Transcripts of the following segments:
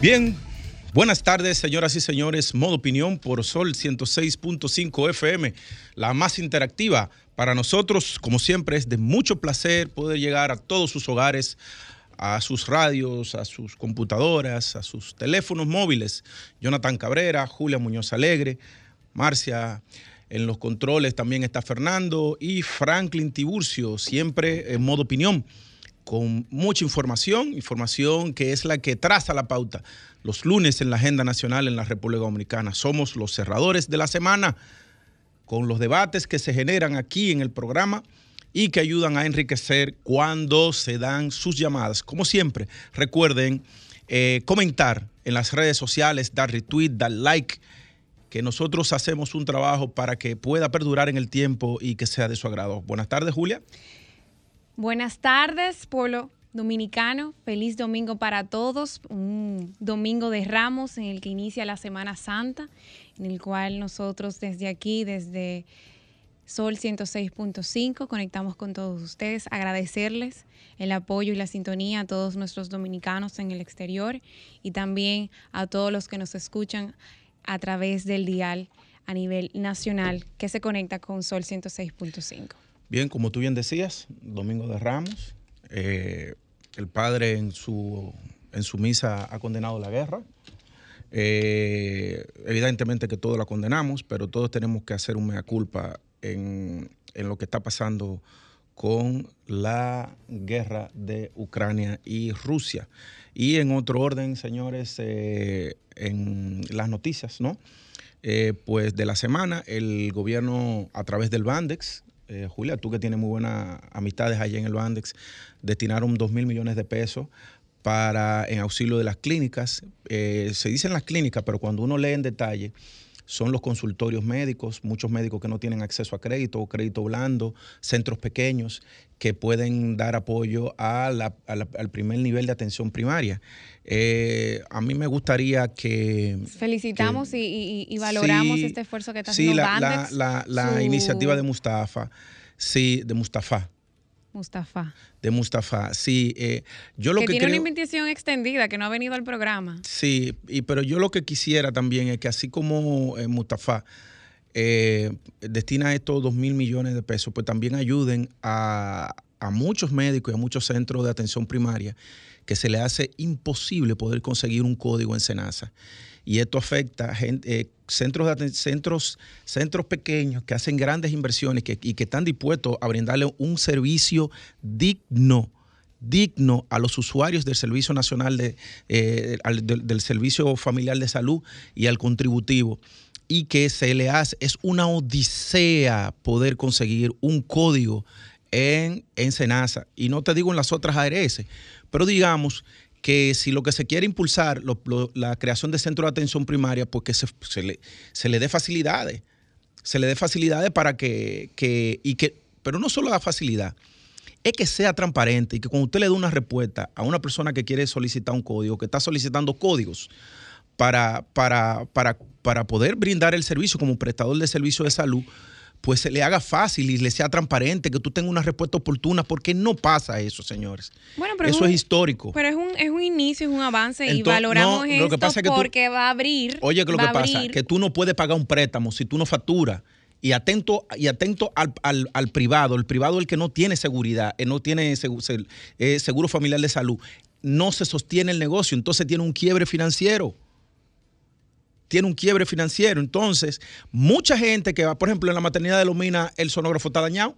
Bien, buenas tardes, señoras y señores. Modo opinión por Sol 106.5 FM, la más interactiva. Para nosotros, como siempre, es de mucho placer poder llegar a todos sus hogares, a sus radios, a sus computadoras, a sus teléfonos móviles. Jonathan Cabrera, Julia Muñoz Alegre, Marcia. En los controles también está Fernando y Franklin Tiburcio, siempre en modo opinión con mucha información, información que es la que traza la pauta los lunes en la agenda nacional en la República Dominicana. Somos los cerradores de la semana con los debates que se generan aquí en el programa y que ayudan a enriquecer cuando se dan sus llamadas. Como siempre, recuerden eh, comentar en las redes sociales, dar retweet, dar like, que nosotros hacemos un trabajo para que pueda perdurar en el tiempo y que sea de su agrado. Buenas tardes, Julia. Buenas tardes, pueblo dominicano. Feliz domingo para todos. Un domingo de ramos en el que inicia la Semana Santa, en el cual nosotros desde aquí, desde Sol 106.5, conectamos con todos ustedes. Agradecerles el apoyo y la sintonía a todos nuestros dominicanos en el exterior y también a todos los que nos escuchan a través del dial a nivel nacional que se conecta con Sol 106.5. Bien, como tú bien decías, Domingo de Ramos, eh, el padre en su, en su misa ha condenado la guerra. Eh, evidentemente que todos la condenamos, pero todos tenemos que hacer un mea culpa en, lo que está pasando con la guerra de Ucrania y Rusia. Y en otro orden, señores, eh, en las noticias, ¿no? pues de la semana, el gobierno a través del Bandex eh, Julia, tú que tienes muy buenas amistades allá en el Bandex, destinaron 2 mil millones de pesos para en auxilio de las clínicas. Eh, se dice en las clínicas, pero cuando uno lee en detalle, son los consultorios médicos, muchos médicos que no tienen acceso a crédito o crédito blando, centros pequeños que pueden dar apoyo al primer nivel de atención primaria. Eh, a mí me gustaría que... Felicitamos y, valoramos este esfuerzo que está haciendo la, Bandex. la, la, iniciativa de Mustafa, sí, de Mustafa. Mustafa. De Mustafa, sí. Eh, yo lo que, tiene una invitación extendida, que no ha venido al programa. Sí, y, pero yo lo que quisiera también es que así como eh, Mustafa eh, destina estos dos mil millones de pesos, pues también ayuden a, a muchos médicos y a muchos centros de atención primaria que se le hace imposible poder conseguir un código en Senasa. Y esto afecta a eh, centros, centros, centros pequeños que hacen grandes inversiones y que están dispuestos a brindarle un servicio digno digno a los usuarios del Servicio Nacional de, eh, del, Servicio Familiar de Salud y al contributivo y que se le hace, es una odisea poder conseguir un código en, en Senasa. Y no te digo en las otras ARS, pero digamos que si lo que se quiere impulsar, la creación de centros de atención primaria, pues que se, le, se le dé facilidades. Se le dé facilidades para que, que, y que, pero no solo la facilidad, es que sea transparente y que cuando usted le dé una respuesta a una persona que quiere solicitar un código, que está solicitando códigos para, para, para, para poder brindar el servicio como prestador de servicio de salud, pues se le haga fácil y le sea transparente, que tú tengas una respuesta oportuna, porque no pasa eso, señores. Bueno, pero eso es, histórico. Pero es un, es un inicio, es un avance y valoramos esto porque va a abrir. Oye, que lo que pasa que tú no puedes pagar un préstamo si tú no facturas. Y atento, y atento al, al, privado, el privado el que no tiene seguridad, eh, no tiene eh, seguro familiar de salud, no se sostiene el negocio, entonces tiene un quiebre financiero tiene un quiebre financiero. Entonces, mucha gente que va, por ejemplo, en la maternidad de Lomina, el sonógrafo está dañado.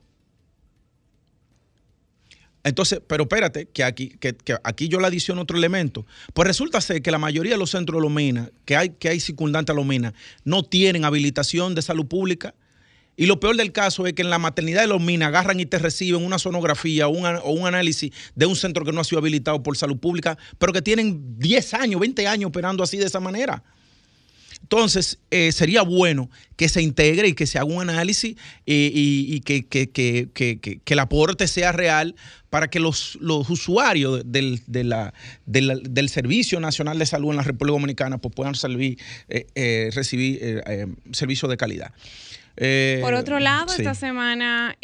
Entonces, pero espérate, que aquí, que, aquí yo le adiciono otro elemento. Pues resulta ser que la mayoría de los centros de Lomina, que hay, que hay circundantes a Lomina, no tienen habilitación de salud pública Y lo peor del caso es que en la maternidad de los minas agarran y te reciben una sonografía o un análisis de un centro que no ha sido habilitado por salud pública, pero que tienen 10 años, 20 años operando así de esa manera. Entonces, eh, sería bueno que se integre y que se haga un análisis eh, y, que, que, el aporte sea real para que los, usuarios del, del, Servicio Nacional de Salud en la República Dominicana pues, puedan servir, eh, recibir servicios de calidad. Por otro lado, esta semana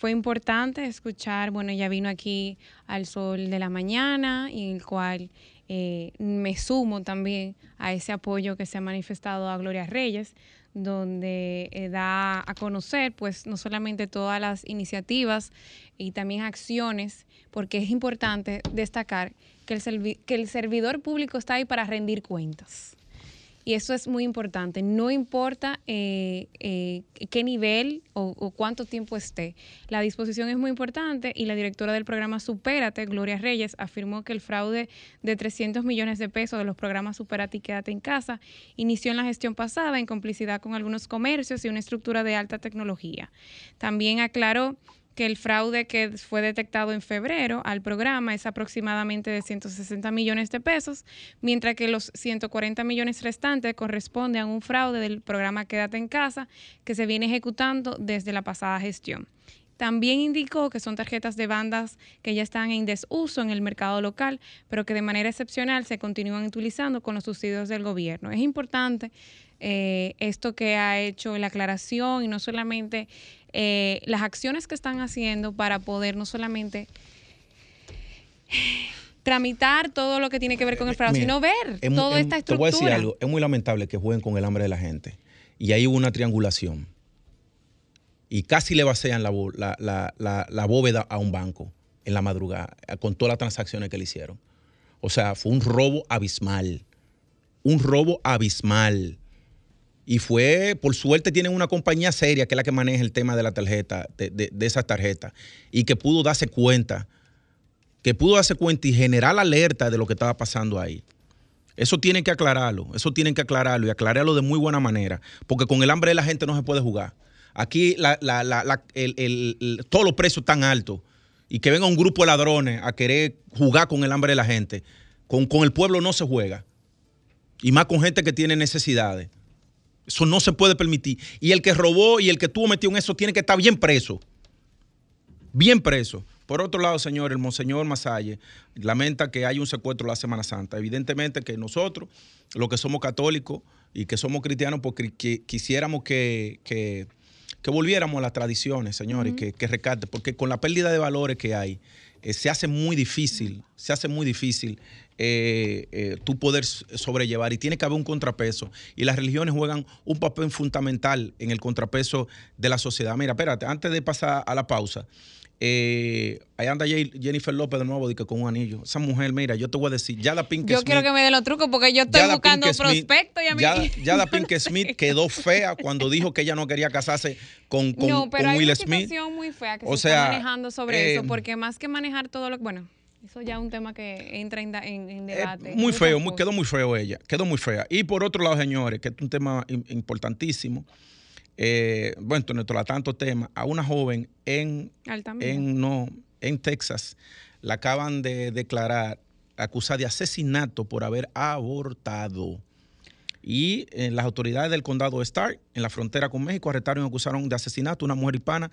fue importante escuchar, bueno, ya vino aquí al sol de la mañana, y el cual eh, me sumo también a ese apoyo que se ha manifestado a Gloria Reyes, donde eh, da a conocer pues no solamente todas las iniciativas y también acciones, porque es importante destacar que el, que el servidor público está ahí para rendir cuentas. Y eso es muy importante. No importa eh, eh, qué nivel o, cuánto tiempo esté. La disposición es muy importante y la directora del programa Supérate, Gloria Reyes, afirmó que el fraude de 300 millones de pesos de los programas Supérate y Quédate en casa inició en la gestión pasada en complicidad con algunos comercios y una estructura de alta tecnología. También aclaró que el fraude que fue detectado en febrero al programa es aproximadamente de 160 millones de pesos, mientras que los 140 millones restantes corresponden a un fraude del programa Quédate en casa que se viene ejecutando desde la pasada gestión. También indicó que son tarjetas de bandas que ya están en desuso en el mercado local, pero que de manera excepcional se continúan utilizando con los subsidios del gobierno. Es importante eh, esto que ha hecho la aclaración y no solamente eh, las acciones que están haciendo para poder no solamente tramitar todo lo que tiene que ver con el fraude, sino ver toda esta estructura. Te voy a decir algo, es muy lamentable que jueguen con el hambre de la gente. Y ahí hubo una triangulación. Y casi le vacían la, la, bóveda a un banco en la madrugada, con todas las transacciones que le hicieron. O sea, fue un robo abismal. Un robo abismal. Y fue, por suerte, tienen una compañía seria que es la que maneja el tema de la tarjeta, de, esas tarjetas, y que pudo darse cuenta, que pudo darse cuenta y generar alerta de lo que estaba pasando ahí. Eso tienen que aclararlo, eso tienen que aclararlo y aclararlo de muy buena manera, porque con el hambre de la gente no se puede jugar. Aquí todos los precios están altos y que venga un grupo de ladrones a querer jugar con el hambre de la gente, con, con el pueblo no se juega. Y más con gente que tiene necesidades. Eso no se puede permitir. Y el que robó y el que tuvo metido en eso tiene que estar bien preso. Bien preso. Por otro lado, señor, el monseñor Masalle lamenta que hay un secuestro la Semana Santa. Evidentemente que nosotros, los que somos católicos y que somos cristianos, porque pues quisiéramos que, que, volviéramos a las tradiciones, señor, y que, que recate, porque con la pérdida de valores que hay, eh, se hace muy difícil, se hace muy difícil eh, eh, tú poder sobrellevar y tiene que haber un contrapeso. Y las religiones juegan un papel fundamental en el contrapeso de la sociedad. Mira, espérate, antes de pasar a la pausa, eh, ahí anda Jennifer López de nuevo con un anillo. Esa mujer, mira, yo te voy a decir, ya la Pink Yo quiero que me dé los trucos porque yo estoy buscando prospectos y a mí. Ya, la Pink Smith quedó fea cuando dijo que ella no quería casarse con, con, no, pero hay una Smith. situación muy fea que se está manejando sobre eso, porque más que manejar todo lo que. Bueno, eso ya es un tema que entra en, en, eh, debate. muy feo, quedó muy feo ella, quedó muy fea. Y por otro lado, señores, que es un tema importantísimo, eh, bueno, nuestro la tanto tema, a una joven en, en, no, en Texas la acaban de declarar acusada de asesinato por haber abortado. Y en las autoridades del condado de Stark, en la frontera con México, arrestaron y acusaron de asesinato a una mujer hispana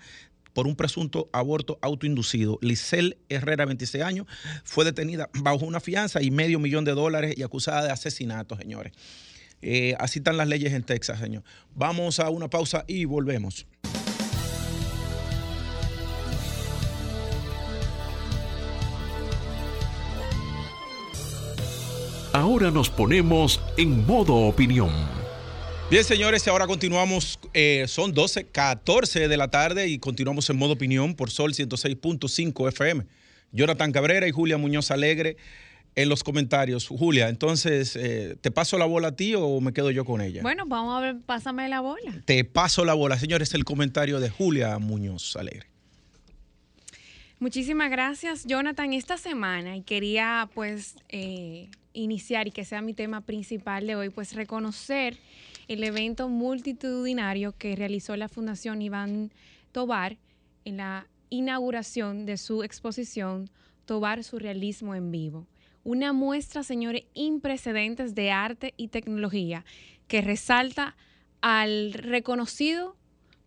por un presunto aborto autoinducido. Lisel Herrera, 26 años, fue detenida bajo una fianza y medio millón de dólares y acusada de asesinato, señores. Eh, así están las leyes en Texas, señor. Vamos a una pausa y volvemos. Ahora nos ponemos en modo opinión Bien, señores, ahora continuamos. Eh, son 12, 14 de la tarde y continuamos en modo opinión por Sol 106.5 FM. Jonathan Cabrera y Julia Muñoz Alegre en los comentarios. Julia, entonces, eh, ¿te paso la bola a ti o me quedo yo con ella? Bueno, vamos a ver, pásame la bola. Te paso la bola, señores, el comentario de Julia Muñoz Alegre. Muchísimas gracias, Jonathan. Esta semana y quería pues eh, iniciar y que sea mi tema principal de hoy, pues reconocer el evento multitudinario que realizó la Fundación Iván Tobar en la inauguración de su exposición Tobar Surrealismo en Vivo. Una muestra, señores, imprecedentes de arte y tecnología que resalta al reconocido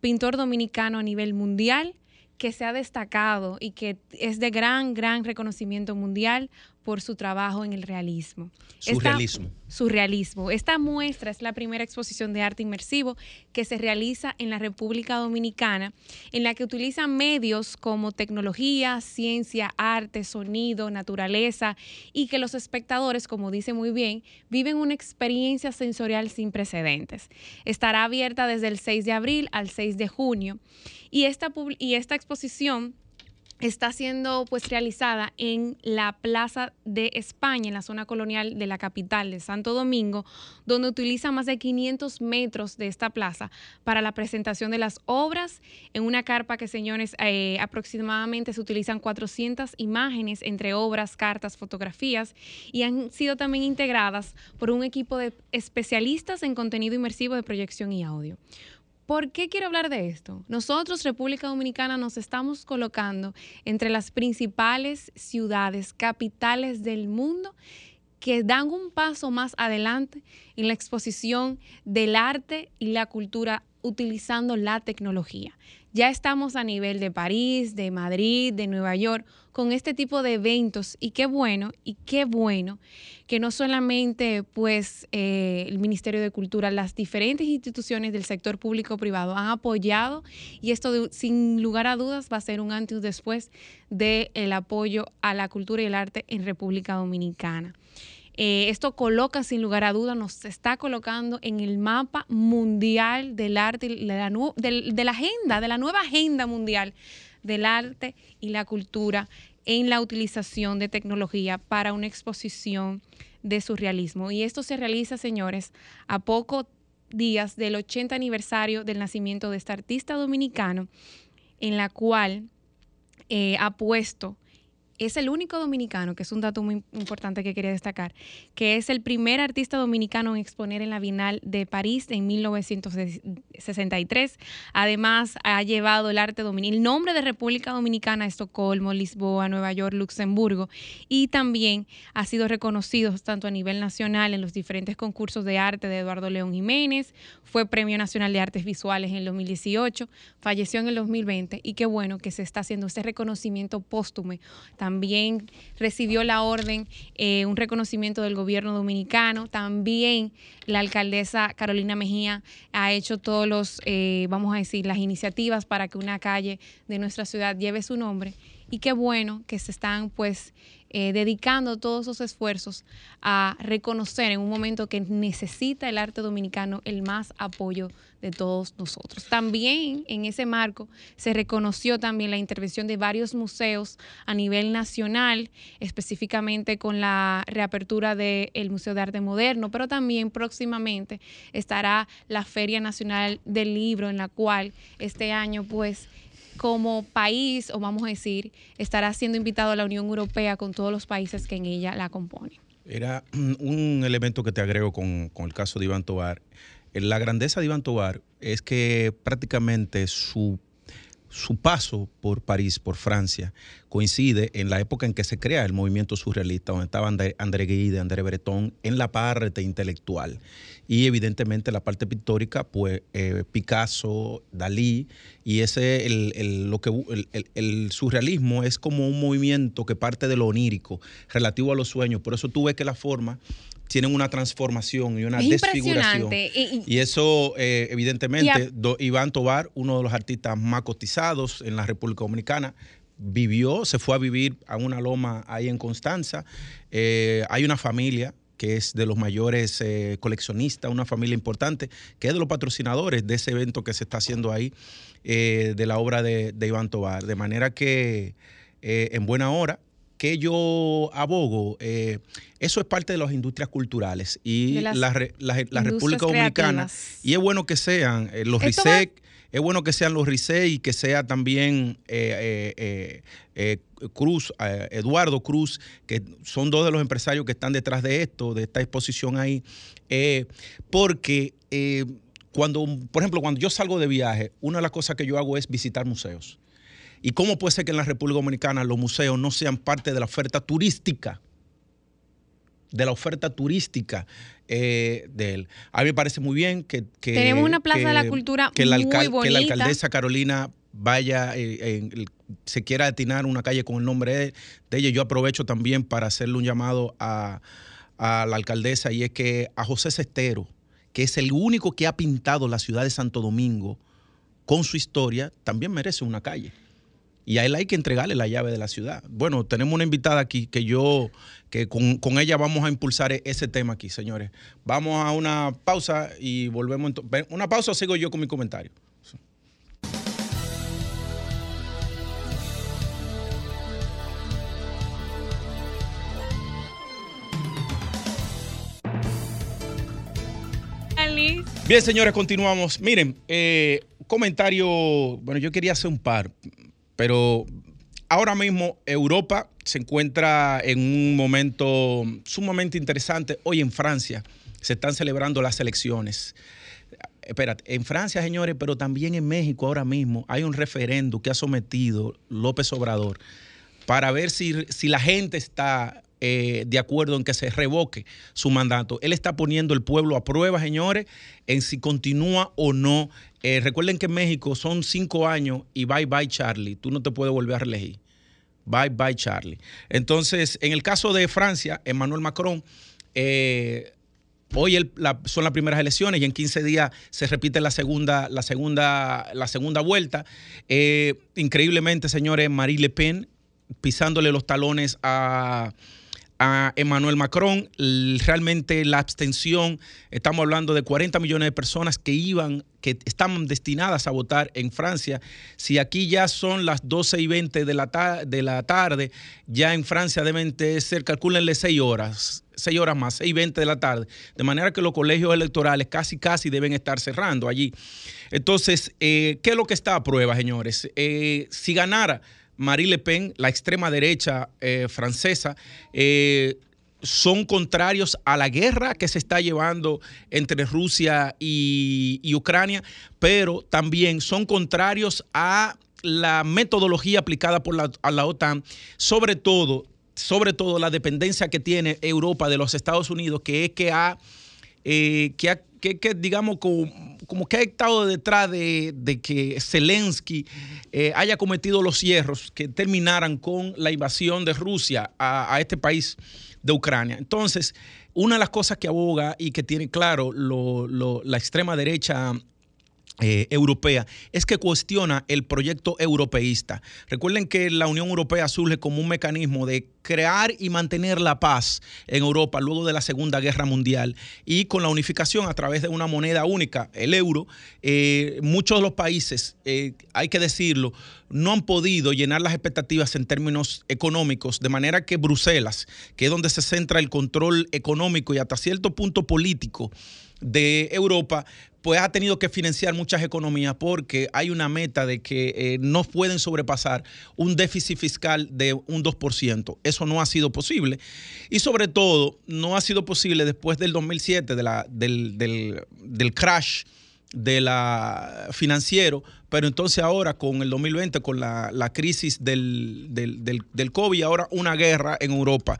pintor dominicano a nivel mundial que se ha destacado y que es de gran, gran reconocimiento mundial por su trabajo en el realismo. Surrealismo. surrealismo. Esta muestra es la primera exposición de arte inmersivo que se realiza en la República Dominicana, en la que utiliza medios como tecnología, ciencia, arte, sonido, naturaleza y que los espectadores, como dice muy bien, viven una experiencia sensorial sin precedentes. Estará abierta desde el 6 de abril al 6 de junio y esta, y esta exposición está siendo pues realizada en la Plaza de España, en la zona colonial de la capital de Santo Domingo, donde utiliza más de 500 metros de esta plaza para la presentación de las obras en una carpa que, señores, eh, aproximadamente se utilizan 400 imágenes entre obras, cartas, fotografías y han sido también integradas por un equipo de especialistas en contenido inmersivo de proyección y audio. ¿Por qué quiero hablar de esto? Nosotros, República Dominicana, nos estamos colocando entre las principales ciudades, capitales del mundo que dan un paso más adelante en la exposición del arte y la cultura utilizando la tecnología. Ya estamos a nivel de París, de Madrid, de Nueva York, con este tipo de eventos y qué bueno, y qué bueno que no solamente pues eh, el Ministerio de Cultura, las diferentes instituciones del sector público-privado han apoyado y esto sin lugar a dudas va a ser un antes y después del apoyo a la cultura y el arte en República Dominicana. Eh, esto coloca sin lugar a dudas, nos está colocando en el mapa mundial del arte, de la, de la agenda, de la nueva agenda mundial del arte y la cultura en la utilización de tecnología para una exposición de surrealismo. Y esto se realiza, señores, a pocos días del 80 aniversario del nacimiento de este artista dominicano, en la cual eh, ha puesto es el único dominicano, que es un dato muy importante que quería destacar, que es el primer artista dominicano en exponer en la Bienal de París en 1963. Además, ha llevado el arte dominicano, el nombre de República Dominicana a Estocolmo, Lisboa, Nueva York, Luxemburgo, y también ha sido reconocido tanto a nivel nacional en los diferentes concursos de arte de Eduardo León Jiménez, fue Premio Nacional de Artes Visuales en el 2018, falleció en el 2020, y qué bueno que se está haciendo este reconocimiento póstume también recibió la orden, eh, un reconocimiento del gobierno dominicano, también la alcaldesa Carolina Mejía ha hecho todos los, eh, vamos a decir, las iniciativas para que una calle de nuestra ciudad lleve su nombre. Y qué bueno que se están pues eh, dedicando todos esos esfuerzos a reconocer en un momento que necesita el arte dominicano el más apoyo de todos nosotros. También en ese marco se reconoció también la intervención de varios museos a nivel nacional, específicamente con la reapertura del Museo de Arte Moderno, pero también próximamente estará la Feria Nacional del Libro, en la cual este año pues como país, o vamos a decir, estará siendo invitado a la Unión Europea con todos los países que en ella la componen. Era un elemento que te agrego con, el caso de Iván Tobar. La grandeza de Iván Tobar es que prácticamente su su paso por París, por Francia, coincide en la época en que se crea el movimiento surrealista, donde estaba André, André Guide, André Breton, en la parte intelectual. Y evidentemente la parte pictórica, pues eh, Picasso, Dalí, y ese, el, lo que, el, surrealismo es como un movimiento que parte de lo onírico, relativo a los sueños. Por eso tú ves que la forma tienen una transformación y una desfiguración. Y, eso, eh, evidentemente, Iván Tobar, uno de los artistas más cotizados en la República Dominicana, vivió, se fue a vivir a una loma ahí en Constanza. Eh, hay una familia que es de los mayores eh, coleccionistas, una familia importante, que es de los patrocinadores de ese evento que se está haciendo ahí, de la obra de, de Iván Tobar. De manera que en buena hora que yo abogo, eh, eso es parte de las industrias culturales y la, República Dominicana, y es bueno que sean eh, los RISEC, es bueno que sean los RISEC y que sea también Cruz, Eduardo Cruz, que son dos de los empresarios que están detrás de esto, de esta exposición ahí, porque cuando, por ejemplo, cuando yo salgo de viaje, una de las cosas que yo hago es visitar museos. ¿Y cómo puede ser que en la República Dominicana los museos no sean parte de la oferta turística? De la oferta turística eh, de él. A mí me parece muy bien que. Tenemos una plaza de la cultura muy bonita. Que la alcaldesa Carolina vaya, eh, se quiera destinar una calle con el nombre de, ella. Yo aprovecho también para hacerle un llamado a, a la alcaldesa y es que a José Cestero, que es el único que ha pintado la ciudad de Santo Domingo con su historia, también merece una calle y a él hay que entregarle la llave de la ciudad. Bueno, tenemos una invitada aquí que yo, que con, ella vamos a impulsar e, ese tema aquí, señores. Vamos a una pausa y volvemos. Una pausa sigo yo con mi comentario. Bien, señores, continuamos. Miren, eh, comentario, bueno, yo quería hacer un par. Pero ahora mismo Europa se encuentra en un momento sumamente interesante. Hoy en Francia se están celebrando las elecciones. Espérate, en Francia, señores, pero también en México ahora mismo hay un referendo que ha sometido López Obrador para ver si, si la gente está eh, de acuerdo en que se revoque su mandato. Él está poniendo el pueblo a prueba, señores, en si continúa o no. Eh, recuerden que en México son cinco años y bye bye Charlie. Tú no te puedes volver a reelegir. Bye bye Charlie. Entonces, en el caso de Francia, Emmanuel Macron, eh, Hoy son las primeras elecciones y en 15 días se repite la segunda, la segunda, la segunda vuelta. increíblemente, señores, Marie Le Pen pisándole los talones a, a Emmanuel Macron. Realmente la abstención, estamos hablando de 40 millones de personas que iban, que están destinadas a votar en Francia. Si aquí ya son las 12 y 20 de la, de la tarde, ya en Francia deben ser, calcúlenle 6 horas, 6 horas más, 6 y 20 de la tarde. De manera que los colegios electorales casi, casi deben estar cerrando allí. Entonces, eh, ¿qué es lo que está a prueba, señores? Eh, si ganara Marie Le Pen, la extrema derecha eh, francesa, eh, son contrarios a la guerra que se está llevando entre Rusia y, Ucrania, pero también son contrarios a la metodología aplicada por la, a la OTAN, sobre todo, sobre todo la dependencia que tiene Europa de los Estados Unidos, que es que ha, eh, que ha que, digamos, como, que ha estado detrás de, que Zelensky eh, haya cometido los cierros que terminaran con la invasión de Rusia a, este país de Ucrania. Entonces, una de las cosas que aboga y que tiene claro la extrema derecha eh, europea es que cuestiona el proyecto europeísta. Recuerden que la Unión Europea surge como un mecanismo de crear y mantener la paz en Europa luego de la Segunda Guerra Mundial y con la unificación a través de una moneda única, el euro, eh, muchos de los países, eh, hay que decirlo, no han podido llenar las expectativas en términos económicos, de manera que Bruselas, que es donde se centra el control económico y hasta cierto punto político, de Europa, pues ha tenido que financiar muchas economías porque hay una meta de que eh, no pueden sobrepasar un déficit fiscal de un 2%. Eso no ha sido posible. Y sobre todo, no ha sido posible después del 2007, de la, del, del crash de la financiero, pero entonces ahora con el 2020, con la, crisis del, del, COVID y ahora una guerra en Europa,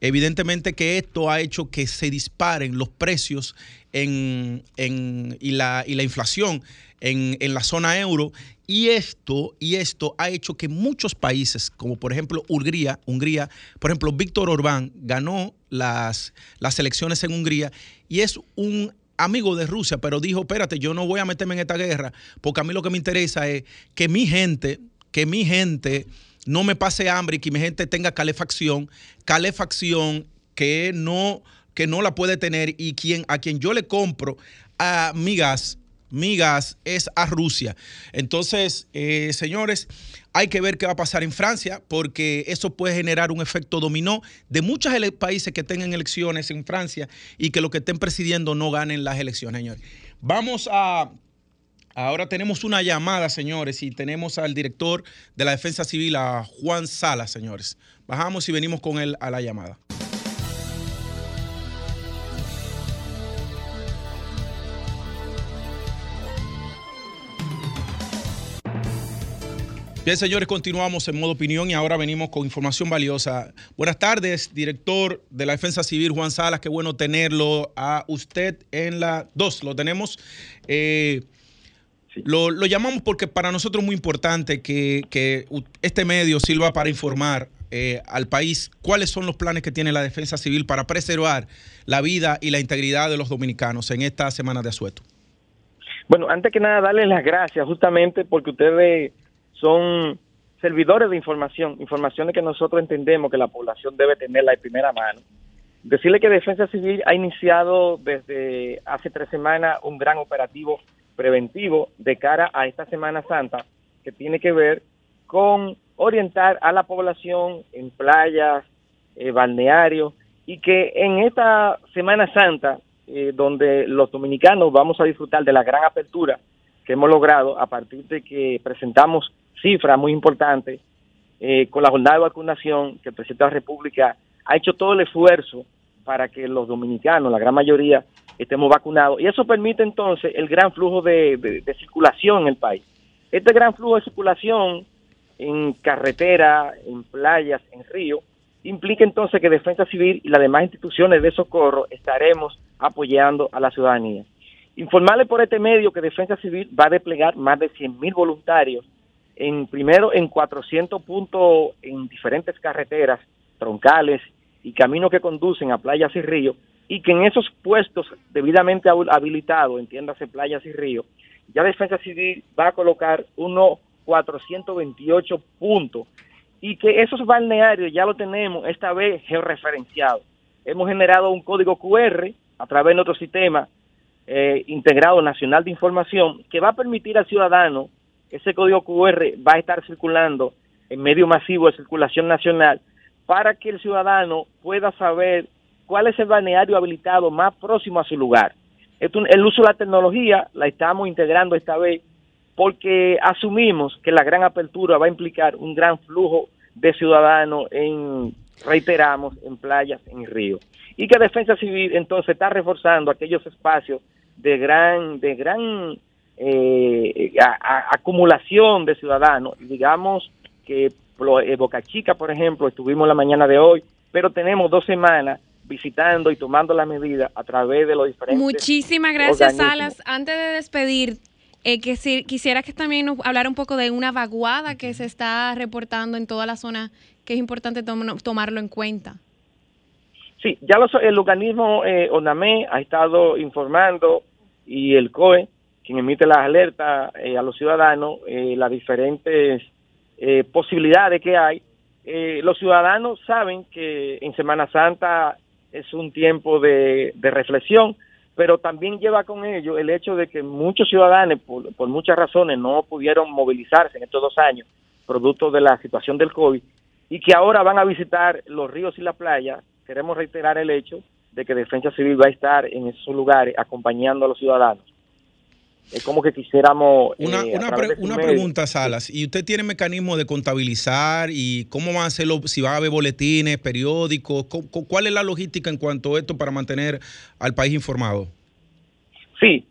evidentemente que esto ha hecho que se disparen los precios en, y, la, y la inflación en, en, la zona euro. Y esto, y esto ha hecho que muchos países, como por ejemplo Hungría, Hungría, por ejemplo, Víctor Orbán ganó las, las elecciones en Hungría y es un amigo de Rusia, pero dijo, espérate, yo no voy a meterme en esta guerra, porque a mí lo que me interesa es que mi gente, que mi gente no me pase hambre y que mi gente tenga calefacción, calefacción que no, que no la puede tener y quien, a quien yo le compro a mi gas, mi gas es a Rusia. Entonces, eh, señores, hay que ver qué va a pasar en Francia, porque eso puede generar un efecto dominó de muchos países que tengan elecciones en Francia y que los que estén presidiendo no ganen las elecciones, señores. Vamos a Ahora tenemos una llamada, señores, y tenemos al director de la Defensa Civil, a Juan Sala, señores. Bajamos y venimos con él a la llamada. Bien, señores, continuamos en modo opinión y ahora venimos con información valiosa. Buenas tardes, director de la Defensa Civil, Juan Salas. Qué bueno tenerlo a usted en la 2. Lo tenemos. Eh, lo, llamamos porque para nosotros es muy importante que, este medio sirva para informar eh, al país cuáles son los planes que tiene la Defensa Civil para preservar la vida y la integridad de los dominicanos en esta semana de asueto. Bueno, antes que nada, darles las gracias justamente porque ustedes son servidores de información, informaciones que nosotros entendemos que la población debe tenerla de primera mano. Decirle que Defensa Civil ha iniciado desde hace tres semanas un gran operativo preventivo de cara a esta Semana Santa que tiene que ver con orientar a la población en playas, eh, balnearios y que en esta Semana Santa, eh, donde los dominicanos vamos a disfrutar de la gran apertura que hemos logrado a partir de que presentamos cifra muy importante eh, con la jornada de vacunación que el presidente de la República ha hecho todo el esfuerzo para que los dominicanos, la gran mayoría, estemos vacunados. Y eso permite entonces el gran flujo de, circulación en el país. Este gran flujo de circulación en carretera, en playas, en ríos, implica entonces que Defensa Civil y las demás instituciones de socorro estaremos apoyando a la ciudadanía. Informarle por este medio que Defensa Civil va a desplegar más de 100.000 voluntarios en primero en 400 puntos en diferentes carreteras troncales y caminos que conducen a playas y ríos y que en esos puestos debidamente habilitados, entiéndase playas y ríos, ya Defensa Civil va a colocar unos 428 puntos y que esos balnearios ya lo tenemos esta vez georreferenciados. Hemos generado un código QR a través de nuestro sistema eh, integrado nacional de información que va a permitir al ciudadano ese código QR va a estar circulando en medio masivo de circulación nacional para que el ciudadano pueda saber cuál es el balneario habilitado más próximo a su lugar. el uso de la tecnología la estamos integrando esta vez porque asumimos que la gran apertura va a implicar un gran flujo de ciudadanos en, reiteramos, en playas, en ríos. Y que Defensa Civil entonces está reforzando aquellos espacios de gran, de gran eh, acumulación de ciudadanos. Digamos que eh, Boca Chica, por ejemplo, estuvimos la mañana de hoy, pero tenemos dos semanas visitando y tomando las medidas a través de los diferentes. Muchísimas gracias, Salas. Antes de despedir, eh, que si, quisiera que también nos hablara un poco de una vaguada que se está reportando en toda la zona, que es importante tomarlo en cuenta. Sí, ya el organismo eh, ONAME ha estado informando y el COE quien emite las alertas eh, a los ciudadanos, eh, las diferentes eh, posibilidades que hay. los ciudadanos saben que en Semana Santa es un tiempo de, reflexión, pero también lleva con ello el hecho de que muchos ciudadanos, por, por, muchas razones, no pudieron movilizarse en estos dos años, producto de la situación del COVID, y que ahora van a visitar los ríos y la playa. Queremos reiterar el hecho de que Defensa Civil va a estar en esos lugares acompañando a los ciudadanos es como que quisiéramos... Una, eh, una, pregunta, Salas. ¿Y usted tiene mecanismo de contabilizar y cómo va a hacerlo? Si va a haber boletines, periódicos, ¿cuál es la logística en cuanto a esto para mantener al país informado? Sí,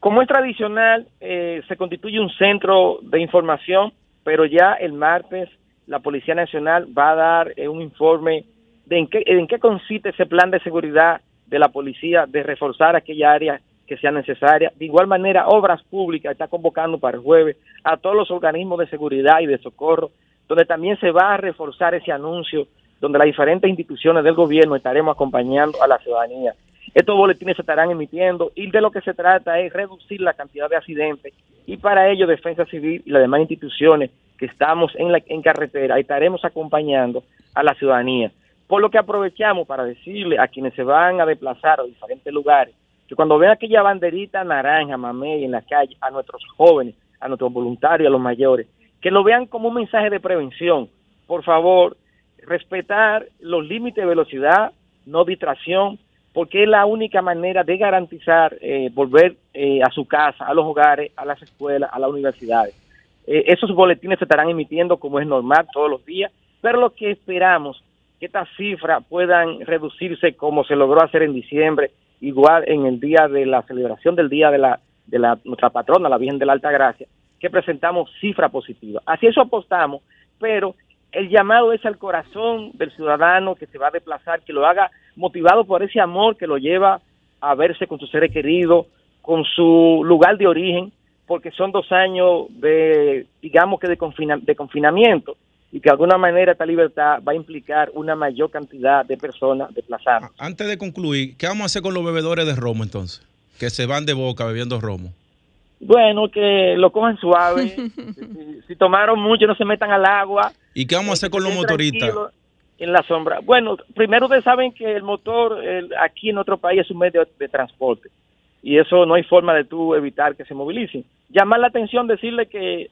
como es tradicional, eh, se constituye un centro de información, pero ya el martes la Policía Nacional va a dar eh, un informe de en qué, en qué consiste ese plan de seguridad de la policía de reforzar aquella área que sea necesaria. De igual manera, Obras Públicas está convocando para el jueves a todos los organismos de seguridad y de socorro, donde también se va a reforzar ese anuncio, donde las diferentes instituciones del gobierno estaremos acompañando a la ciudadanía. Estos boletines se estarán emitiendo y de lo que se trata es reducir la cantidad de accidentes y para ello Defensa Civil y las demás instituciones que estamos en, la, en carretera estaremos acompañando a la ciudadanía. Por lo que aprovechamos para decirle a quienes se van a desplazar a diferentes lugares que cuando vean aquella banderita naranja, mamey, en la calle, a nuestros jóvenes, a nuestros voluntarios, a los mayores, que lo vean como un mensaje de prevención. Por favor, respetar los límites de velocidad, no distracción, porque es la única manera de garantizar eh, volver eh, a su casa, a los hogares, a las escuelas, a las universidades. Eh, esos boletines se estarán emitiendo como es normal todos los días, pero lo que esperamos que estas cifras puedan reducirse como se logró hacer en diciembre, igual en el día de la celebración del día de la de la nuestra patrona, la Virgen de la Alta Gracia, que presentamos cifra positiva. Así eso apostamos, pero el llamado es al corazón del ciudadano que se va a desplazar, que lo haga motivado por ese amor que lo lleva a verse con su seres queridos, con su lugar de origen, porque son dos años de, digamos que de, de confinamiento y que de alguna manera esta libertad va a implicar una mayor cantidad de personas desplazadas. Antes de concluir, ¿qué vamos a hacer con los bebedores de romo entonces? Que se van de boca bebiendo romo. Bueno, que lo cojan suave. si, tomaron mucho, no se metan al agua. ¿Y qué vamos a hacer con los motoristas? En la sombra. Bueno, primero ustedes saben que el motor aquí en otro país es un medio de transporte. Y eso no hay forma de tú evitar que se movilicen. Llamar la atención, decirle que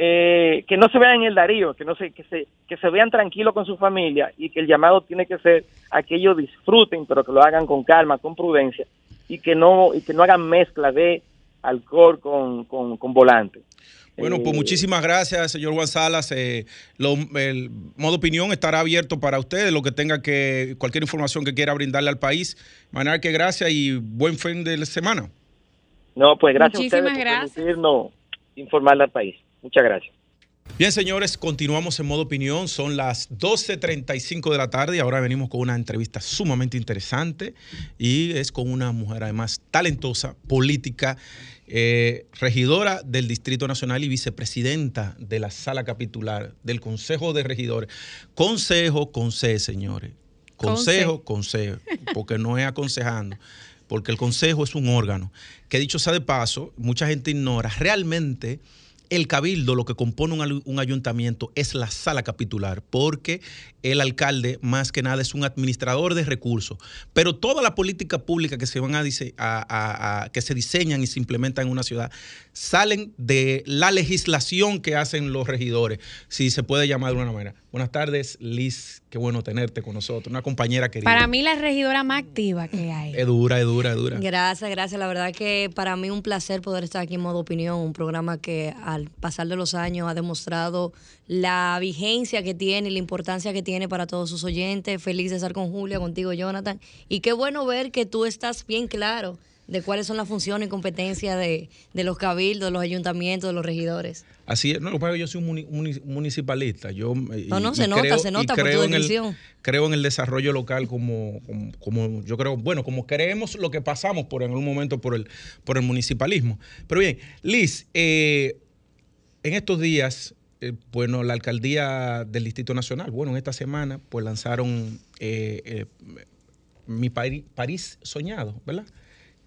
eh, que no se vean en el Darío, que no se, que se, que se vean tranquilos con su familia y que el llamado tiene que ser a que ellos disfruten, pero que lo hagan con calma, con prudencia y que no, y que no hagan mezcla de alcohol con, con, volante. Bueno, pues eh, muchísimas gracias, señor Juan Salas. Eh, el modo opinión estará abierto para ustedes, lo que tenga que, cualquier información que quiera brindarle al país. Manar que gracias y buen fin de semana. No, pues gracias a ustedes por permitirnos informarle al país. Muchas gracias. Bien, señores, continuamos en modo opinión. Son las 12.35 de la tarde y ahora venimos con una entrevista sumamente interesante y es con una mujer además talentosa, política, eh, regidora del Distrito Nacional y vicepresidenta de la sala capitular del Consejo de Regidores. Consejo con C, señores. Consejo, consejo, porque no es aconsejando, porque el consejo es un órgano que dicho sea de paso, mucha gente ignora realmente el cabildo, lo que compone un, ayuntamiento, es la sala capitular, porque el alcalde más que nada es un administrador de recursos. Pero toda la política pública que se van a, que se diseñan y se implementan en una ciudad salen de la legislación que hacen los regidores, si se puede llamar de una manera. Buenas tardes, Liz. Qué bueno tenerte con nosotros, una compañera querida. Para mí la regidora más activa que hay. Es dura, es dura, es dura. Gracias, gracias. La verdad que para mí un placer poder estar aquí en Modo Opinión, un programa que al pasar de los años ha demostrado la vigencia que tiene y la importancia que tiene para todos sus oyentes. Feliz de estar con Julia, contigo, Jonathan. Y qué bueno ver que tú estás bien claro de cuáles son las funciones y competencias de, los cabildos, de los ayuntamientos, de los regidores. Así es, no, lo que yo soy un municipalista. Yo, no, no, se nota, se nota por tu decisión. creo en el desarrollo local como, como, yo creo, bueno, como creemos lo que pasamos por en algún momento por el, por el municipalismo. Pero bien, Liz, eh, en estos días, eh, bueno, la alcaldía del Distrito Nacional, bueno, en esta semana, pues lanzaron eh, mi París soñado, ¿verdad?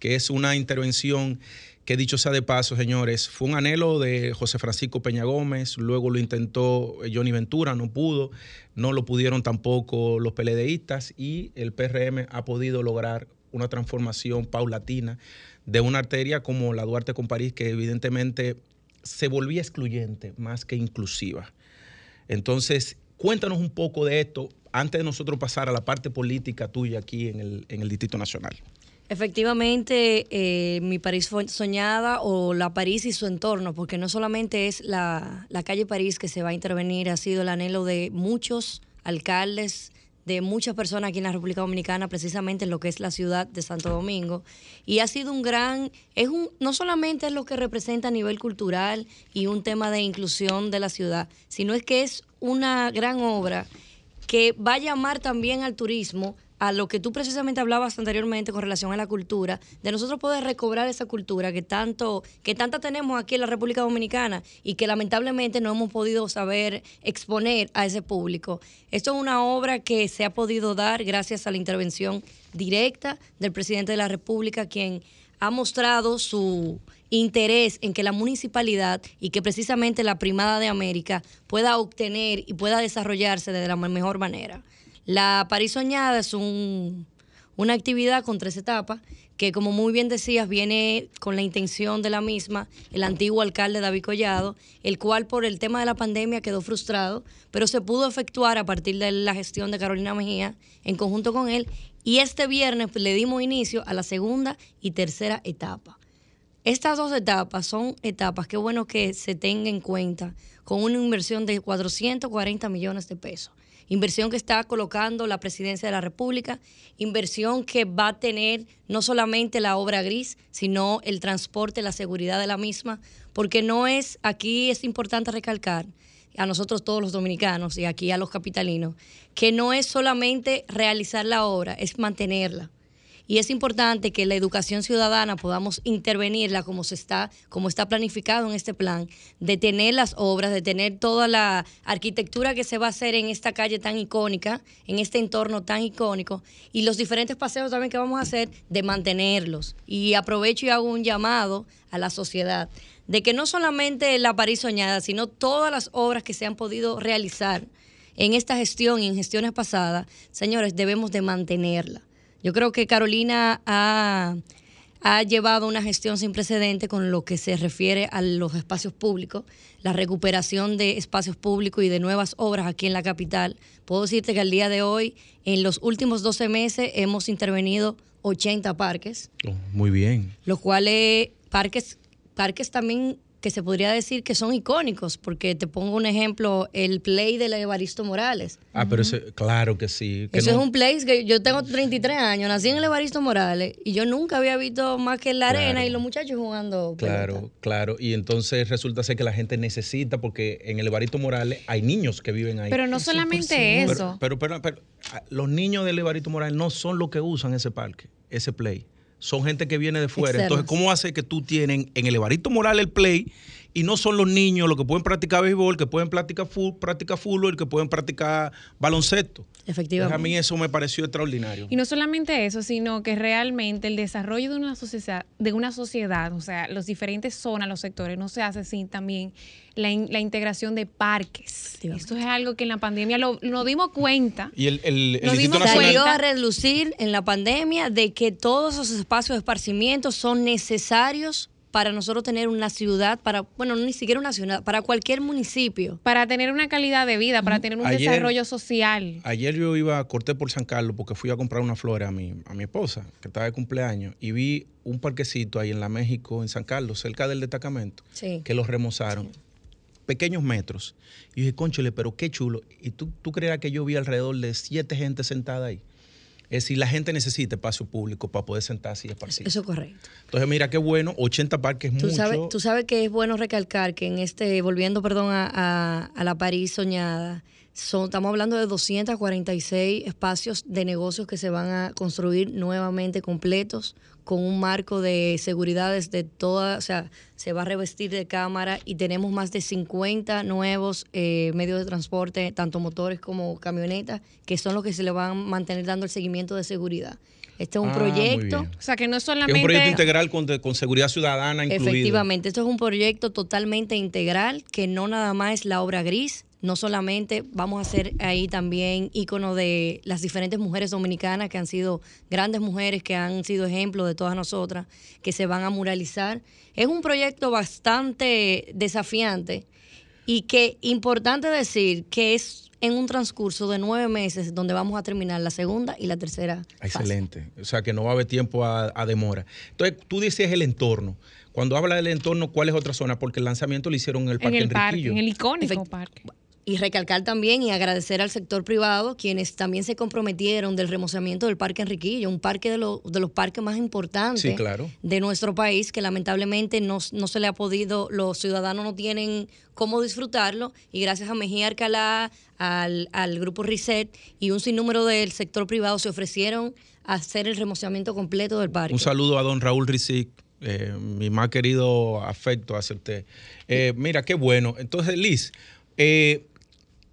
Que es una intervención que dicho sea de paso, señores, fue un anhelo de José Francisco Peña Gómez, luego lo intentó Johnny Ventura, no pudo, no lo pudieron tampoco los PLDistas y el PRM ha podido lograr una transformación paulatina de una arteria como la Duarte con París, que evidentemente se volvía excluyente más que inclusiva. Entonces, cuéntanos un poco de esto antes de nosotros pasar a la parte política tuya aquí en el, en el Distrito Nacional. Efectivamente, eh, mi París soñada o la París y su entorno, porque no solamente es la, calle París que se va a intervenir, ha sido el anhelo de muchos alcaldes, de muchas personas aquí en la República Dominicana, precisamente en lo que es la ciudad de Santo Domingo. Y ha sido un gran, es un, no solamente es lo que representa a nivel cultural y un tema de inclusión de la ciudad, sino es que es una gran obra que va a llamar también al turismo a lo que tú precisamente hablabas anteriormente con relación a la cultura, de nosotros poder recobrar esa cultura que tanto, que tanta tenemos aquí en la República Dominicana y que lamentablemente no hemos podido saber exponer a ese público. Esto es una obra que se ha podido dar gracias a la intervención directa del presidente de la República, quien ha mostrado su interés en que la municipalidad y que precisamente la primada de América pueda obtener y pueda desarrollarse de la mejor manera. La París Soñada es un, una actividad con tres etapas que como muy bien decías, viene con la intención de la misma el antiguo alcalde David Collado, el cual por el tema de la pandemia quedó frustrado, pero se pudo efectuar a partir de la gestión de Carolina Mejía en conjunto con él y este viernes le dimos inicio a la segunda y tercera etapa. Estas dos etapas son etapas que bueno que se tenga en cuenta con una inversión de 440 millones de pesos inversión que está colocando la presidencia de la República, inversión que va a tener no solamente la obra gris, sino el transporte, la seguridad de la misma, porque no es, aquí es importante recalcar a nosotros todos los dominicanos y aquí a los capitalinos, que no es solamente realizar la obra, es mantenerla y es importante que la educación ciudadana podamos intervenirla como se está, como está planificado en este plan, de tener las obras, de tener toda la arquitectura que se va a hacer en esta calle tan icónica, en este entorno tan icónico, y los diferentes paseos también que vamos a hacer, de mantenerlos. Y aprovecho y hago un llamado a la sociedad de que no solamente la París soñada, sino todas las obras que se han podido realizar en esta gestión y en gestiones pasadas, señores, debemos de mantenerla. Yo creo que Carolina ha, llevado una gestión sin precedente con lo que se refiere a los espacios públicos, la recuperación de espacios públicos y de nuevas obras aquí en la capital. Puedo decirte que al día de hoy, en los últimos 12 meses, hemos intervenido 80 parques. Oh, muy bien. Los cuales, parques, parques también que se podría decir que son icónicos, porque te pongo un ejemplo, el play de Evaristo Morales. Ah, pero ese, claro que sí. Eso es un play que yo tengo 33 años, nací en el Evaristo Morales y yo nunca había visto más que la arena y los muchachos jugando. Claro, claro. Y entonces resulta ser que la gente necesita, porque en el Evaristo Morales hay niños que viven ahí. Pero no solamente eso. Pero, pero, pero, los niños del Evaristo Morales no son los que usan ese parque, ese play son gente que viene de fuera. Entonces, ¿cómo hace que tú tienen en el Evaristo Moral el play y no son los niños los que pueden practicar béisbol, que pueden practicar fútbol, practicar fútbol, que pueden practicar baloncesto? Efectivamente. a mí eso me pareció extraordinario. Y no solamente eso, sino que realmente el desarrollo de una sociedad, de una sociedad, o sea, las diferentes zonas, los sectores, no se hace sin también la, integración de parques. Esto es algo que en la pandemia lo, nos dimos cuenta. Y el, el, el dimos a reducir en la pandemia de que todos esos espacios de esparcimiento son necesarios para nosotros tener una ciudad, para, bueno, ni siquiera una ciudad, para cualquier municipio. Para tener una calidad de vida, para tener un desarrollo social. Ayer yo iba, corté por San Carlos porque fui a comprar una flor a mi, a mi esposa, que estaba de cumpleaños, y vi un parquecito ahí en la México, en San Carlos, cerca del destacamento, que los remozaron. Pequeños metros. Y dije, conchole, pero qué chulo. Y tú, tú creas que yo vi alrededor de siete gente sentada ahí. Es decir, la gente necesita espacio público para poder sentarse y esparcir. Eso es correcto. Entonces, mira qué bueno, 80 parques ¿Tú mucho. Sabes, tú sabes que es bueno recalcar que en este, volviendo, perdón, a, a la París soñada, son, estamos hablando de 246 espacios de negocios que se van a construir nuevamente completos con un marco de seguridad desde toda, o sea, se va a revestir de cámara y tenemos más de 50 nuevos eh, medios de transporte, tanto motores como camionetas, que son los que se le van a mantener dando el seguimiento de seguridad. Este es un ah, proyecto. O sea, que no es solamente. Es un proyecto integral con, con seguridad ciudadana incluida. Efectivamente, esto es un proyecto totalmente integral que no nada más es la obra gris, no solamente vamos a ser ahí también ícono de las diferentes mujeres dominicanas que han sido grandes mujeres, que han sido ejemplo de todas nosotras, que se van a muralizar. Es un proyecto bastante desafiante y que importante decir que es en un transcurso de nueve meses donde vamos a terminar la segunda y la tercera. Excelente. O sea que no va a haber tiempo a, demora. Entonces, tú dices el entorno. Cuando habla del entorno, ¿cuál es otra zona? Porque el lanzamiento lo hicieron en el Parque en el Parque, en el icónico parque y recalcar también y agradecer al sector privado, quienes también se comprometieron del remozamiento del Parque Enriquillo, un parque de, de los parques más importantes de nuestro país, que lamentablemente no, se le ha podido, los ciudadanos no tienen cómo disfrutarlo, y gracias a Mejía Arcalá, al, grupo Reset y un sinnúmero del sector privado se ofrecieron a hacer el remozamiento completo del parque. Un saludo a don Raúl Rizic, eh, mi más querido afecto hacia usted. Eh, mira, qué bueno. Entonces, Liz, eh,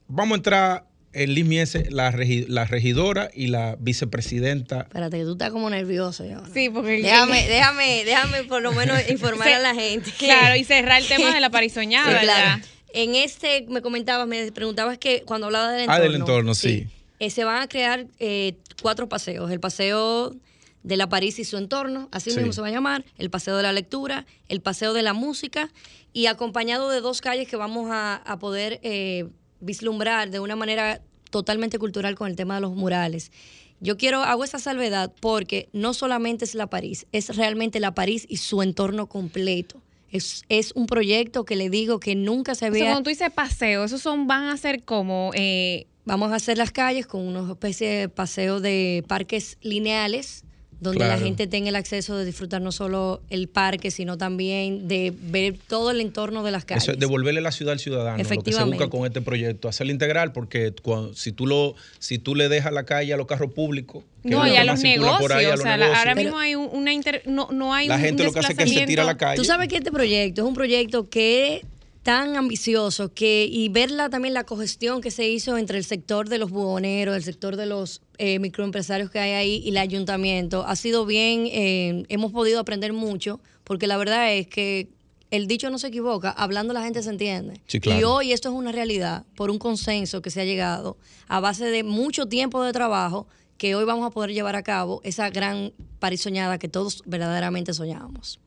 vamos a entrar en Liz Miese, la, regidora y la vicepresidenta. Espérate, que tú estás como nervioso ya. Sí, porque... Déjame, déjame, déjame por lo menos informar a la gente. Claro, y cerrar el tema de la parisoñada. Sí, claro. En este, me comentabas, me preguntabas que cuando hablaba del entorno. Ah, del entorno, sí. Eh, se van a crear eh, cuatro paseos. El paseo de la París y su entorno, así mismo se va a llamar, el paseo de la lectura, el paseo de la música y acompañado de dos calles que vamos a, poder eh, vislumbrar de una manera totalmente cultural con el tema de los murales. Yo quiero, hago esa salvedad porque no solamente es la París, es realmente la París y su entorno completo. Es, es un proyecto que le digo que nunca se había... cuando tú dices paseo, ¿esos son, van a ser como... Eh, Vamos a hacer las calles con una especie de paseo de parques lineales donde la gente tenga el acceso de disfrutar no solo el parque, sino también de ver todo el entorno de las calles. Eso, devolverle la ciudad al ciudadano, lo que se busca con este proyecto, hacerlo integral, porque si tú lo, si tú le dejas la calle a los carros públicos, no, y a los negocios, o sea, ahora mismo hay una no, no hay la gente lo que hace es que se tira a la calle. Tú sabes que este proyecto es un proyecto que tan ambicioso que y verla también la cogestión que se hizo entre el sector de los buhoneros, el sector de los eh, microempresarios que hay ahí y el ayuntamiento ha sido bien, eh, hemos podido aprender mucho porque la verdad es que el dicho no se equivoca, hablando la gente se entiende. Y hoy esto es una realidad por un consenso que se ha llegado a base de mucho tiempo de trabajo que hoy vamos a poder llevar a cabo esa gran París soñada que todos verdaderamente soñábamos.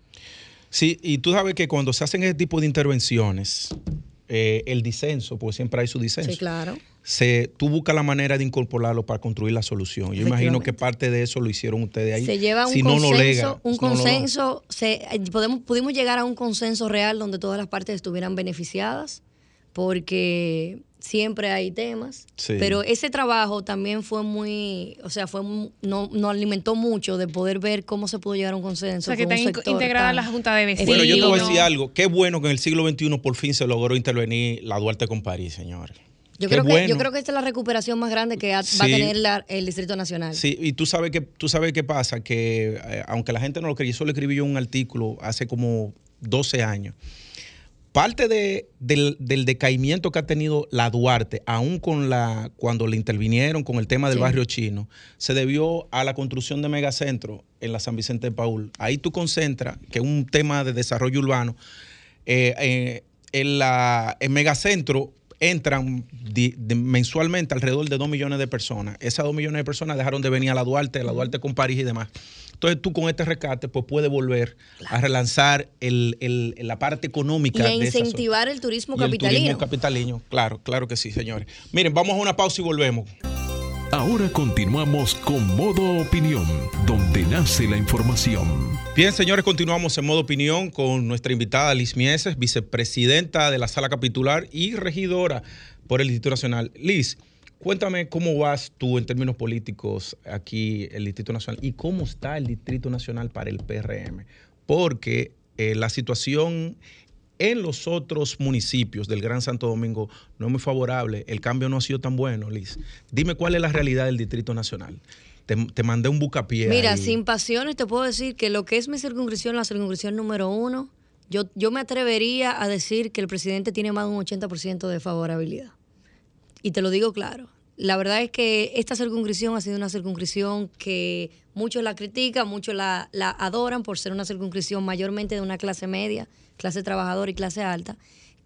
Sí, y tú sabes que cuando se hacen ese tipo de intervenciones, eh, el disenso, porque siempre hay su disenso. Sí, claro. Se, tú buscas la manera de incorporarlo para construir la solución. Yo imagino que parte de eso lo hicieron ustedes ahí. Se lleva un consenso, un consenso se, podemos, pudimos llegar a un consenso real donde todas las partes estuvieran beneficiadas, porque siempre hay temas, pero ese trabajo también fue muy, o sea, fue no, no alimentó mucho de poder ver cómo se pudo llegar a un consenso. O sea, que está integrada la Junta de Vecinos. Bueno, yo te voy a decir algo, qué bueno que en el siglo XXI por fin se logró intervenir la Duarte con París, señores. Yo creo, que, yo creo que esta es la recuperación más grande que va a tener el Distrito Nacional. Sí, y tú sabes que tú sabes qué pasa, que eh, aunque la gente no lo creía, yo solo escribí yo un artículo hace como 12 años parte del, decaimiento que ha tenido la Duarte, aún con la, cuando le intervinieron con el tema del barrio chino, se debió a la construcción de megacentro en la San Vicente de Paul. Ahí tú concentras, que es un tema de desarrollo urbano, eh, eh, en, la, en megacentro entran mensualmente alrededor de 2 millones de personas. Esas 2 millones de personas dejaron de venir a la Duarte, a la Duarte con París y demás. Entonces tú con este rescate pues puedes volver a relanzar el, la parte económica. Y a incentivar el turismo capitalino. El turismo capitalino, claro, claro que sí, señores. Miren, vamos a una pausa y volvemos. Ahora continuamos con Modo Opinión, donde nace la información. Bien, señores, continuamos en Modo Opinión con nuestra invitada Liz Mieses, vicepresidenta de la Sala Capitular y regidora por el Instituto Nacional. Liz, Cuéntame cómo vas tú en términos políticos aquí el Distrito Nacional y cómo está el Distrito Nacional para el PRM. Porque eh, la situación en los otros municipios del Gran Santo Domingo no es muy favorable. El cambio no ha sido tan bueno, Liz. Dime cuál es la realidad del Distrito Nacional. Te, mandé un bucapié. Mira, sin pasiones te puedo decir que lo que es mi circunscripción, la circunscripción número uno, yo, yo me atrevería a decir que el presidente tiene más de un 80% de favorabilidad. Y te lo digo claro. La verdad es que esta circunscripción ha sido una circunscripción que muchos la critican, muchos la, la adoran por ser una circunscripción mayormente de una clase media, clase trabajadora y clase alta,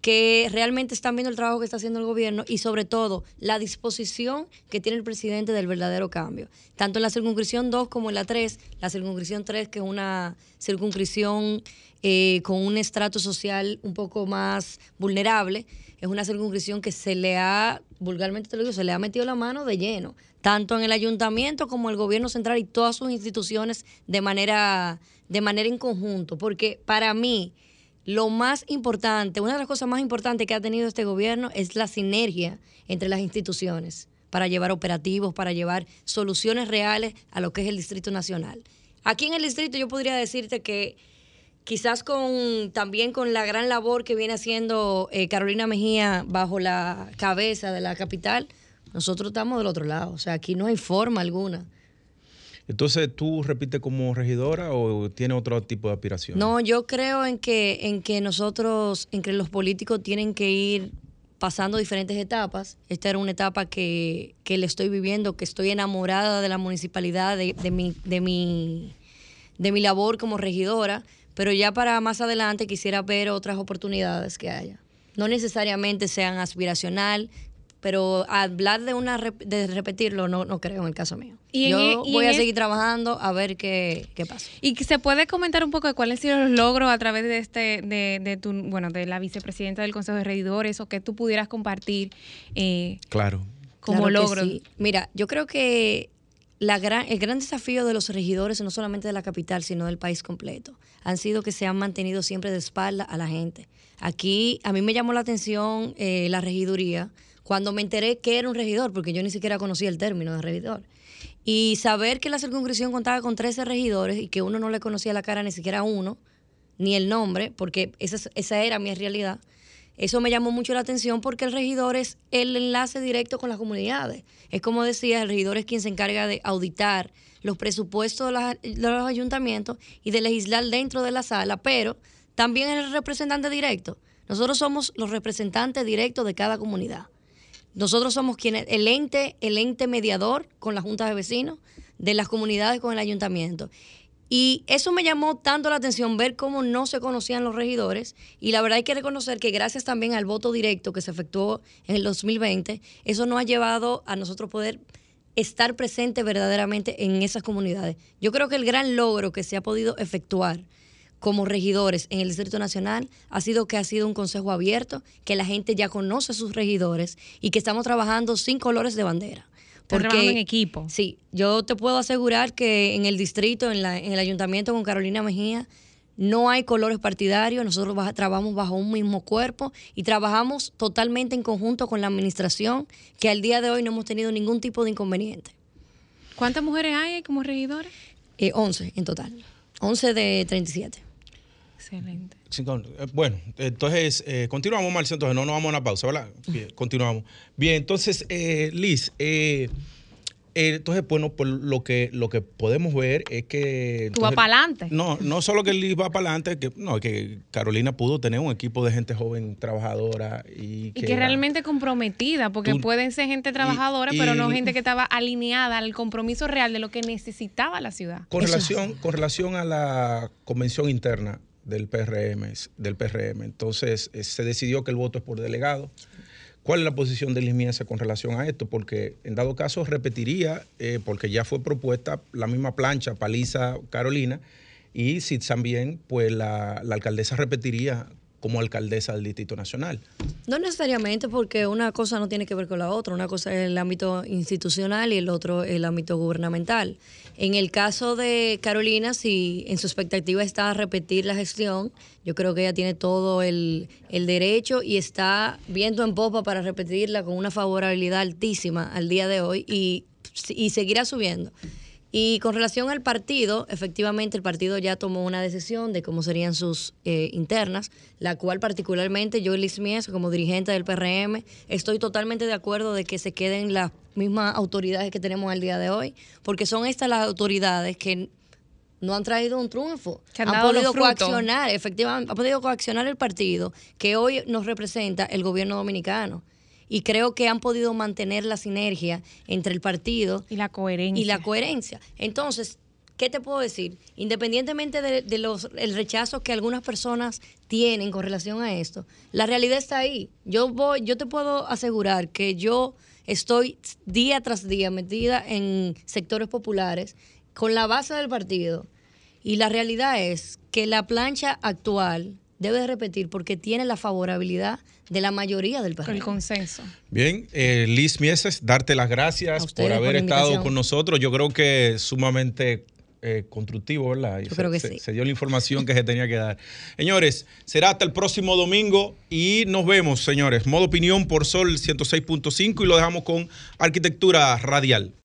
que realmente están viendo el trabajo que está haciendo el gobierno y sobre todo la disposición que tiene el presidente del verdadero cambio. Tanto en la circunscripción 2 como en la 3, la circunscripción 3 que es una circunscripción eh, con un estrato social un poco más vulnerable, es una circunscripción que se le ha, vulgarmente te lo digo, se le ha metido la mano de lleno, tanto en el ayuntamiento como el gobierno central y todas sus instituciones de manera, de manera en conjunto, porque para mí lo más importante, una de las cosas más importantes que ha tenido este gobierno es la sinergia entre las instituciones para llevar operativos, para llevar soluciones reales a lo que es el Distrito Nacional. Aquí en el distrito yo podría decirte que quizás con también con la gran labor que viene haciendo eh, Carolina Mejía bajo la cabeza de la capital, nosotros estamos del otro lado. O sea, aquí no hay forma alguna. Entonces, ¿tú repites como regidora o tiene otro tipo de aspiración? No, yo creo en que, en que nosotros, en que los políticos tienen que ir pasando diferentes etapas. Esta era una etapa que, que le estoy viviendo, que estoy enamorada de la municipalidad, de, de, mi, de, mi, de mi labor como regidora pero ya para más adelante quisiera ver otras oportunidades que haya. No necesariamente sean aspiracional, pero hablar de una de repetirlo no, no creo en el caso mío. Y Yo y voy a es- seguir trabajando a ver qué, qué pasa. Y que se puede comentar un poco de cuáles han sido los logros a través de este, de, de tu, bueno, de la vicepresidenta del Consejo de Regidores o que tú pudieras compartir eh, Claro. como Claro logro. sí. Mira, yo creo que la gran, el gran desafío de los regidores, no solamente de la capital, sino del país completo, han sido que se han mantenido siempre de espalda a la gente. Aquí a mí me llamó la atención eh, la regiduría cuando me enteré que era un regidor, porque yo ni siquiera conocía el término de regidor. Y saber que la circunscripción contaba con 13 regidores y que uno no le conocía la cara ni siquiera a uno, ni el nombre, porque esa, es- esa era mi realidad. Eso me llamó mucho la atención porque el regidor es el enlace directo con las comunidades. Es como decía, el regidor es quien se encarga de auditar los presupuestos de los ayuntamientos y de legislar dentro de la sala, pero también es el representante directo. Nosotros somos los representantes directos de cada comunidad. Nosotros somos quienes, el ente, el ente mediador con la Junta de Vecinos, de las comunidades con el ayuntamiento. Y eso me llamó tanto la atención, ver cómo no se conocían los regidores. Y la verdad hay que reconocer que gracias también al voto directo que se efectuó en el 2020, eso nos ha llevado a nosotros poder estar presentes verdaderamente en esas comunidades. Yo creo que el gran logro que se ha podido efectuar como regidores en el Distrito Nacional ha sido que ha sido un consejo abierto, que la gente ya conoce a sus regidores y que estamos trabajando sin colores de bandera. Están trabajando en equipo. Sí, yo te puedo asegurar que en el distrito, en, la- en el ayuntamiento con Carolina Mejía, no hay colores partidarios, nosotros baja- trabajamos bajo un mismo cuerpo y trabajamos totalmente en conjunto con la administración, que al día de hoy no hemos tenido ningún tipo de inconveniente. ¿Cuántas mujeres hay como regidores? Eh, 11 en total, 11 de 37. Excelente. Eh, Bueno, entonces eh, continuamos, Marcia. Entonces no nos vamos a una pausa, ¿verdad? Bien, continuamos. Bien, entonces, eh, Liz, eh, eh, entonces, bueno, pues lo que, lo que podemos ver es que. Tú vas para adelante. No, no solo que Liz va para adelante, que, no, que Carolina pudo tener un equipo de gente joven, trabajadora y Y que. que era- realmente comprometida, porque Tú- pueden ser gente trabajadora, y- pero no gente que estaba alineada al compromiso real de lo que necesitaba la ciudad. Con Eso relación, con relación a la convención interna del PRM, del PRM, entonces eh, se decidió que el voto es por delegado. ¿Cuál es la posición de Liz Miesa con relación a esto? Porque en dado caso repetiría, eh, porque ya fue propuesta la misma plancha, paliza Carolina, y si también, pues la, alcaldesa repetiría como alcaldesa del Distrito Nacional. No necesariamente porque una cosa no tiene que ver con la otra, una cosa es el ámbito institucional y el otro el ámbito gubernamental. En el caso de Carolina, si en su expectativa está repetir la gestión, yo creo que ella tiene todo el, el derecho y está viendo en popa para repetirla con una favorabilidad altísima al día de hoy y, y seguirá subiendo. Y con relación al partido, efectivamente el partido ya tomó una decisión de cómo serían sus eh, internas, la cual particularmente yo, Liz Mies, como dirigente del PRM, estoy totalmente de acuerdo de que se queden las mismas autoridades que tenemos al día de hoy, porque son estas las autoridades que no han traído un triunfo. Que han podido coaccionar, efectivamente, han podido coaccionar el partido que hoy nos representa el gobierno dominicano. Y creo que han podido mantener la sinergia entre el partido Y la coherencia. y la coherencia. Entonces, ¿qué te puedo decir? Independientemente de, de los el rechazo que algunas personas tienen con relación a esto, la realidad está ahí. Yo voy, yo te puedo asegurar que yo estoy día tras día metida en sectores populares con la base del partido y la realidad es que la plancha actual debe de repetir porque tiene la favorabilidad de la mayoría del Con PRM. el consenso. Bien, eh, Liz Mieses, darte las gracias ustedes por haber por estado con nosotros. Yo creo que es sumamente eh, constructivo, ¿verdad? Yo se, creo que se- sí. se dio la información que se tenía que dar. Señores, será hasta el próximo domingo y nos vemos, señores. Modo opinión por Sol 106.5 y lo dejamos con Arquitectura Radial.